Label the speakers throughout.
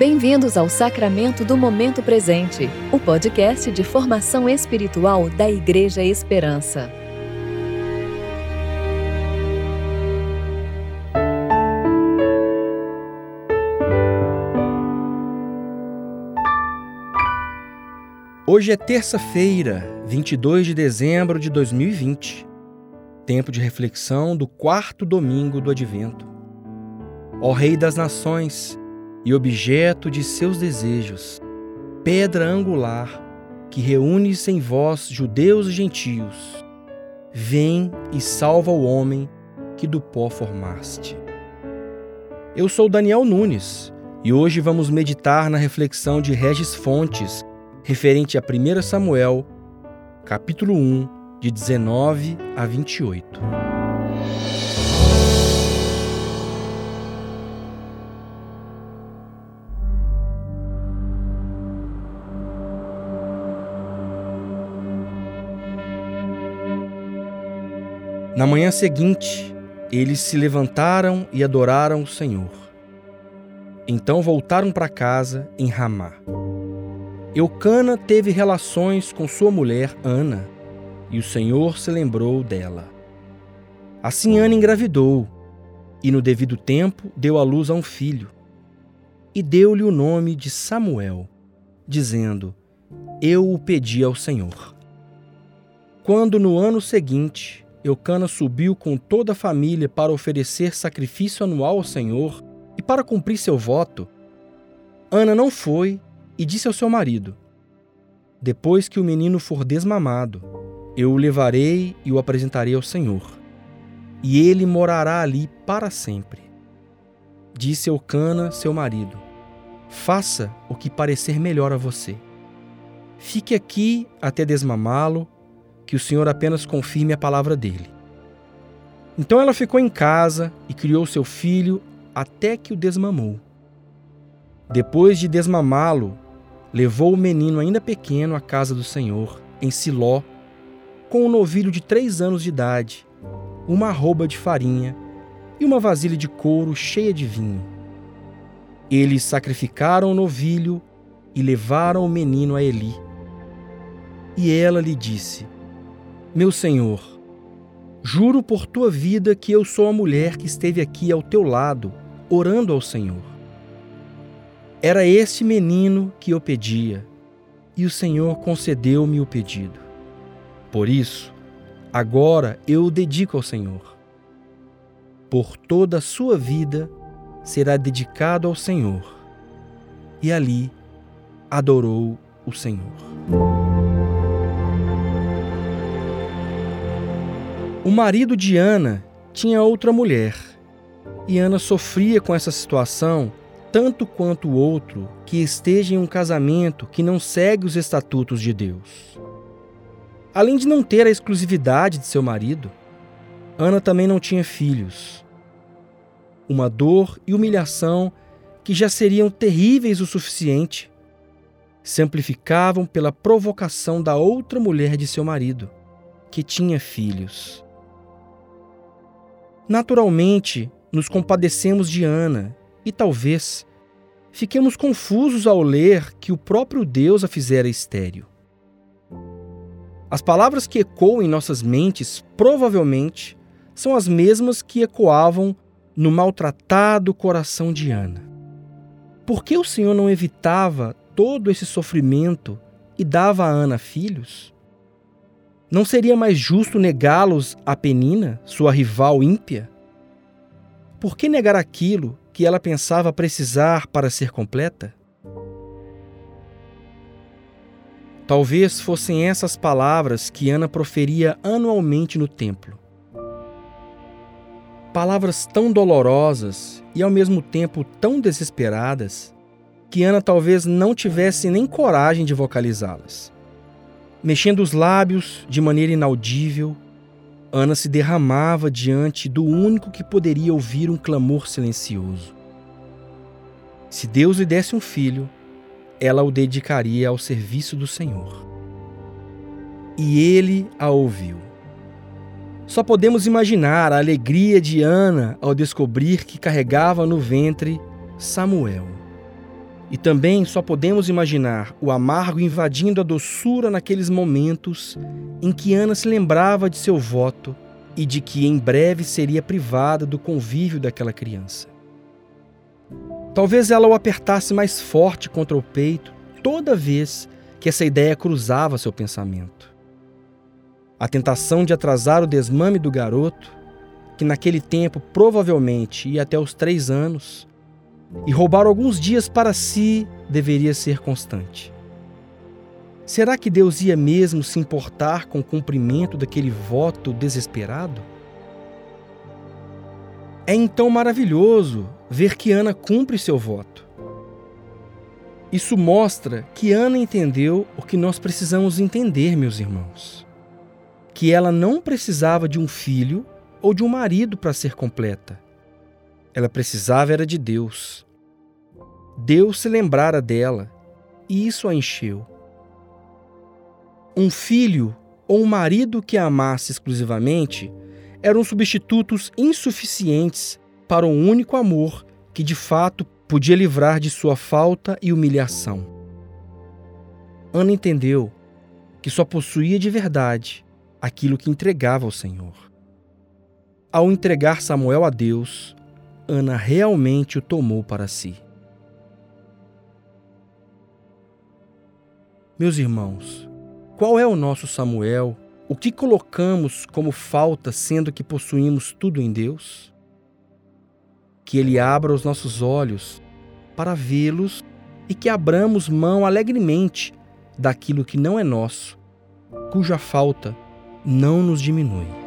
Speaker 1: Bem-vindos ao Sacramento do Momento Presente, o podcast de formação espiritual da Igreja Esperança.
Speaker 2: Hoje é terça-feira, 22 de dezembro de 2020, tempo de reflexão do quarto domingo do Advento. Ó Rei das Nações e objeto de seus desejos, pedra angular que reúnes em vós judeus e gentios, vem e salva o homem que do pó formaste. Eu sou Daniel Nunes e hoje vamos meditar na reflexão de Regis Fontes referente a 1 Samuel, capítulo 1, de 19 a 28. Na manhã seguinte, eles se levantaram e adoraram o Senhor. Então voltaram para casa em Ramá. Eucana teve relações com sua mulher Ana, e o Senhor se lembrou dela. Assim Ana engravidou, e no devido tempo deu à luz a um filho, e deu-lhe o nome de Samuel, dizendo: Eu o pedi ao Senhor. Quando no ano seguinte Eucana subiu com toda a família para oferecer sacrifício anual ao Senhor e para cumprir seu voto, Ana não foi e disse ao seu marido: Depois que o menino for desmamado, eu o levarei e o apresentarei ao Senhor, e ele morará ali para sempre. Disse Eucana, seu marido: Faça o que parecer melhor a você. Fique aqui até desmamá-lo, que o Senhor apenas confirme a palavra dele. Então ela ficou em casa e criou seu filho até que o desmamou. Depois de desmamá-lo, levou o menino ainda pequeno à casa do Senhor, em Siló, com um novilho de três anos de idade, uma arroba de farinha e uma vasilha de couro cheia de vinho. Eles sacrificaram o novilho e levaram o menino a Eli. E ela lhe disse: Meu senhor, juro por tua vida que eu sou a mulher que esteve aqui ao teu lado, orando ao Senhor. Era este menino que eu pedia, e o Senhor concedeu-me o pedido. Por isso, agora eu o dedico ao Senhor. Por toda a sua vida será dedicado ao Senhor. E ali adorou o Senhor. O marido de Ana tinha outra mulher, e Ana sofria com essa situação tanto quanto o outro que esteja em um casamento que não segue os estatutos de Deus. Além de não ter a exclusividade de seu marido, Ana também não tinha filhos. Uma dor e humilhação que já seriam terríveis o suficiente se amplificavam pela provocação da outra mulher de seu marido, que tinha filhos. Naturalmente, nos compadecemos de Ana e talvez fiquemos confusos ao ler que o próprio Deus a fizera estéril. As palavras que ecoam em nossas mentes provavelmente são as mesmas que ecoavam no maltratado coração de Ana. Por que o Senhor não evitava todo esse sofrimento e dava a Ana filhos? Não seria mais justo negá-los a Penina, sua rival ímpia? Por que negar aquilo que ela pensava precisar para ser completa? Talvez fossem essas palavras que Ana proferia anualmente no templo. Palavras tão dolorosas e ao mesmo tempo tão desesperadas que Ana talvez não tivesse nem coragem de vocalizá-las. Mexendo os lábios de maneira inaudível, Ana se derramava diante do único que poderia ouvir um clamor silencioso. Se Deus lhe desse um filho, ela o dedicaria ao serviço do Senhor. E ele a ouviu. Só podemos imaginar a alegria de Ana ao descobrir que carregava no ventre Samuel. E também só podemos imaginar o amargo invadindo a doçura naqueles momentos em que Ana se lembrava de seu voto e de que em breve seria privada do convívio daquela criança. Talvez ela o apertasse mais forte contra o peito toda vez que essa ideia cruzava seu pensamento. A tentação de atrasar o desmame do garoto, que naquele tempo provavelmente ia até os três anos, e roubar alguns dias para si deveria ser constante. Será que Deus ia mesmo se importar com o cumprimento daquele voto desesperado? É então maravilhoso ver que Ana cumpre seu voto. Isso mostra que Ana entendeu o que nós precisamos entender, meus irmãos. Que ela não precisava de um filho ou de um marido para ser completa ela precisava era de Deus. Deus se lembrara dela e isso a encheu. Um filho ou um marido que a amasse exclusivamente eram substitutos insuficientes para o único amor que de fato podia livrar de sua falta e humilhação. Ana entendeu que só possuía de verdade aquilo que entregava ao Senhor. Ao entregar Samuel a Deus, Ana realmente o tomou para si. Meus irmãos, qual é o nosso Samuel? O que colocamos como falta, sendo que possuímos tudo em Deus? Que Ele abra os nossos olhos para vê-los e que abramos mão alegremente daquilo que não é nosso, cuja falta não nos diminui.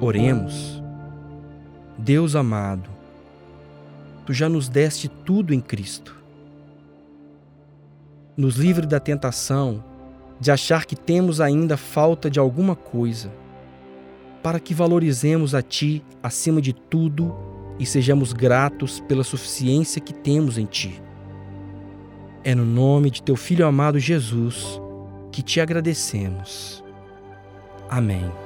Speaker 2: Oremos. Deus amado, tu já nos deste tudo em Cristo. Nos livre da tentação de achar que temos ainda falta de alguma coisa, para que valorizemos a Ti acima de tudo e sejamos gratos pela suficiência que temos em Ti. É no nome de Teu Filho amado Jesus que te agradecemos. Amém.